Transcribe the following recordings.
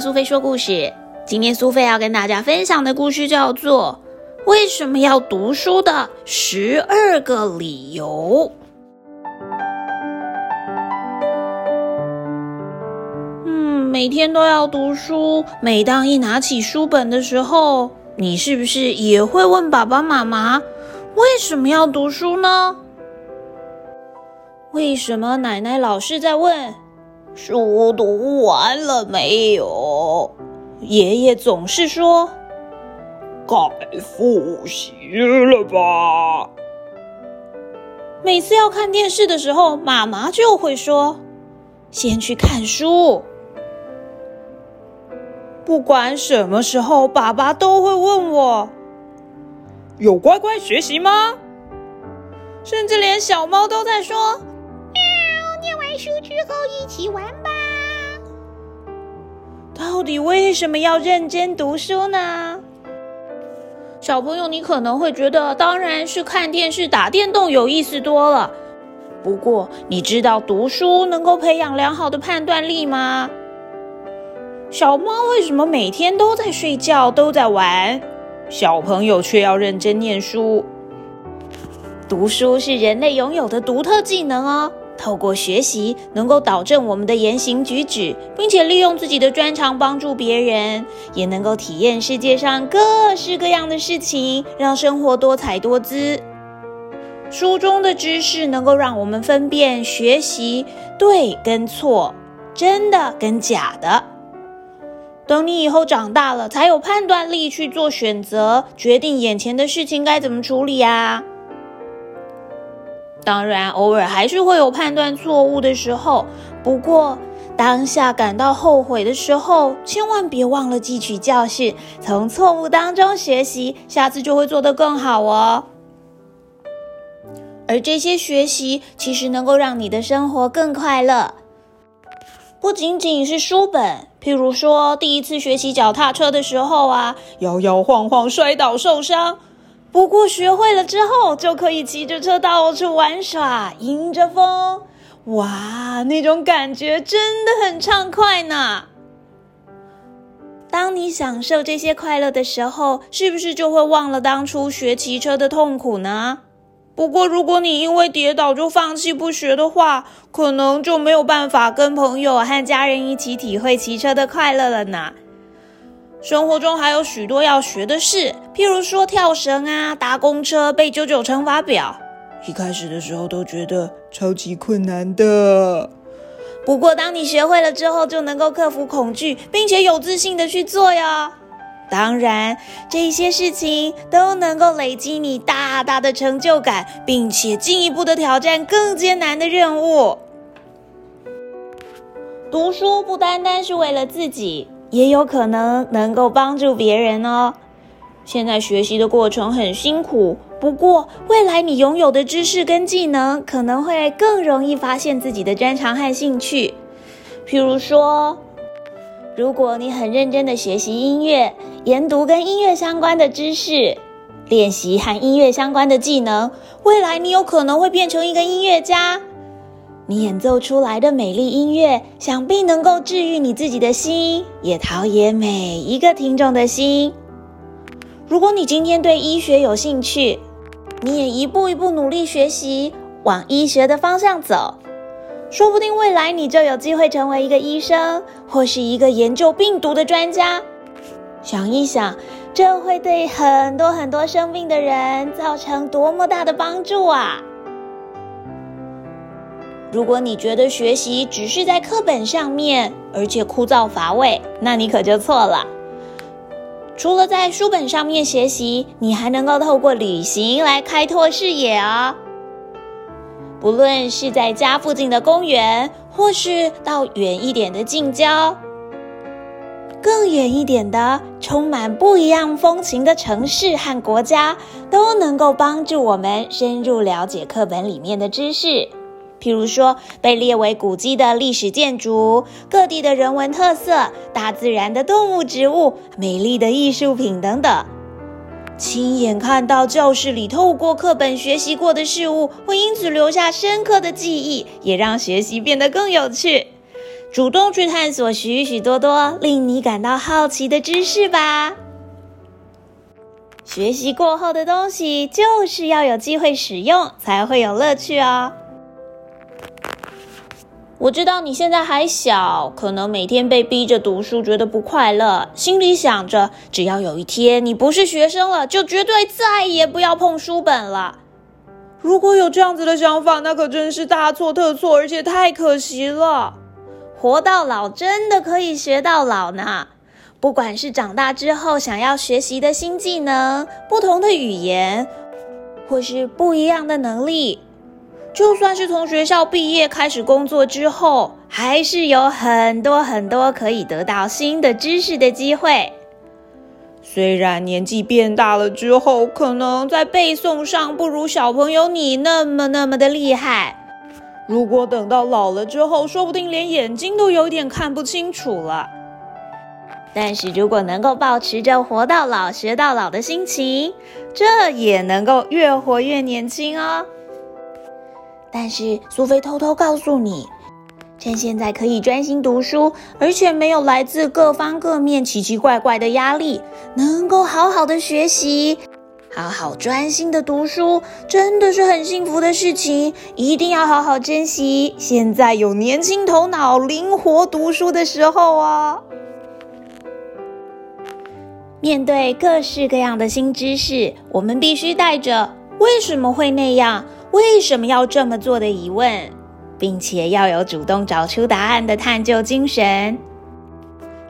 苏菲说故事。今天苏菲要跟大家分享的故事叫做《为什么要读书的十二个理由》。嗯，每天都要读书。每当一拿起书本的时候，你是不是也会问爸爸妈妈为什么要读书呢？为什么奶奶老是在问？书读完了没有？爷爷总是说：“该复习了吧。”每次要看电视的时候，妈妈就会说：“先去看书。”不管什么时候，爸爸都会问我：“有乖乖学习吗？”甚至连小猫都在说。喵，念完书之后一起玩吧。到底为什么要认真读书呢？小朋友，你可能会觉得，当然是看电视、打电动有意思多了。不过，你知道读书能够培养良好的判断力吗？小猫为什么每天都在睡觉、都在玩？小朋友却要认真念书。读书是人类拥有的独特技能哦。透过学习，能够导正我们的言行举止，并且利用自己的专长帮助别人，也能够体验世界上各式各样的事情，让生活多彩多姿。书中的知识能够让我们分辨学习对跟错，真的跟假的。等你以后长大了，才有判断力去做选择，决定眼前的事情该怎么处理啊。当然，偶尔还是会有判断错误的时候。不过，当下感到后悔的时候，千万别忘了汲取教训，从错误当中学习，下次就会做得更好哦。而这些学习其实能够让你的生活更快乐，不仅仅是书本。譬如说，第一次学习脚踏车的时候啊，摇摇晃晃，摔倒受伤。不过学会了之后，就可以骑着车到处玩耍，迎着风，哇，那种感觉真的很畅快呢。当你享受这些快乐的时候，是不是就会忘了当初学骑车的痛苦呢？不过，如果你因为跌倒就放弃不学的话，可能就没有办法跟朋友和家人一起体会骑车的快乐了呢。生活中还有许多要学的事，譬如说跳绳啊、搭公车、背九九乘法表。一开始的时候都觉得超级困难的，不过当你学会了之后，就能够克服恐惧，并且有自信的去做哟。当然，这些事情都能够累积你大大的成就感，并且进一步的挑战更艰难的任务。读书不单单是为了自己。也有可能能够帮助别人哦。现在学习的过程很辛苦，不过未来你拥有的知识跟技能，可能会更容易发现自己的专长和兴趣。譬如说，如果你很认真的学习音乐，研读跟音乐相关的知识，练习和音乐相关的技能，未来你有可能会变成一个音乐家。你演奏出来的美丽音乐，想必能够治愈你自己的心，也陶冶每一个听众的心。如果你今天对医学有兴趣，你也一步一步努力学习，往医学的方向走，说不定未来你就有机会成为一个医生，或是一个研究病毒的专家。想一想，这会对很多很多生病的人造成多么大的帮助啊！如果你觉得学习只是在课本上面，而且枯燥乏味，那你可就错了。除了在书本上面学习，你还能够透过旅行来开拓视野哦。不论是在家附近的公园，或是到远一点的近郊，更远一点的充满不一样风情的城市和国家，都能够帮助我们深入了解课本里面的知识。譬如说，被列为古迹的历史建筑、各地的人文特色、大自然的动物、植物、美丽的艺术品等等，亲眼看到教室里透过课本学习过的事物，会因此留下深刻的记忆，也让学习变得更有趣。主动去探索许许多多令你感到好奇的知识吧。学习过后的东西，就是要有机会使用，才会有乐趣哦。我知道你现在还小，可能每天被逼着读书，觉得不快乐，心里想着，只要有一天你不是学生了，就绝对再也不要碰书本了。如果有这样子的想法，那可真是大错特错，而且太可惜了。活到老，真的可以学到老呢。不管是长大之后想要学习的新技能、不同的语言，或是不一样的能力。就算是从学校毕业开始工作之后，还是有很多很多可以得到新的知识的机会。虽然年纪变大了之后，可能在背诵上不如小朋友你那么那么的厉害。如果等到老了之后，说不定连眼睛都有点看不清楚了。但是如果能够保持着活到老学到老的心情，这也能够越活越年轻哦。但是苏菲偷偷告诉你，趁现在可以专心读书，而且没有来自各方各面奇奇怪怪的压力，能够好好的学习，好好专心的读书，真的是很幸福的事情。一定要好好珍惜现在有年轻头脑、灵活读书的时候哦。面对各式各样的新知识，我们必须带着“为什么会那样”。为什么要这么做的疑问，并且要有主动找出答案的探究精神。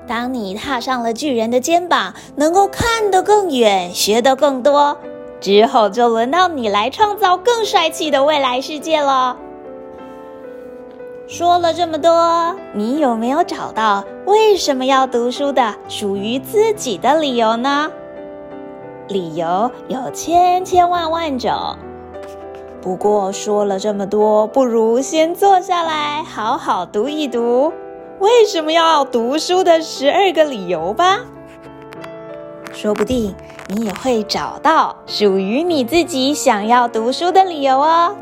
当你踏上了巨人的肩膀，能够看得更远，学得更多，之后就轮到你来创造更帅气的未来世界了。说了这么多，你有没有找到为什么要读书的属于自己的理由呢？理由有千千万万种。不过说了这么多，不如先坐下来好好读一读为什么要读书的十二个理由吧。说不定你也会找到属于你自己想要读书的理由哦。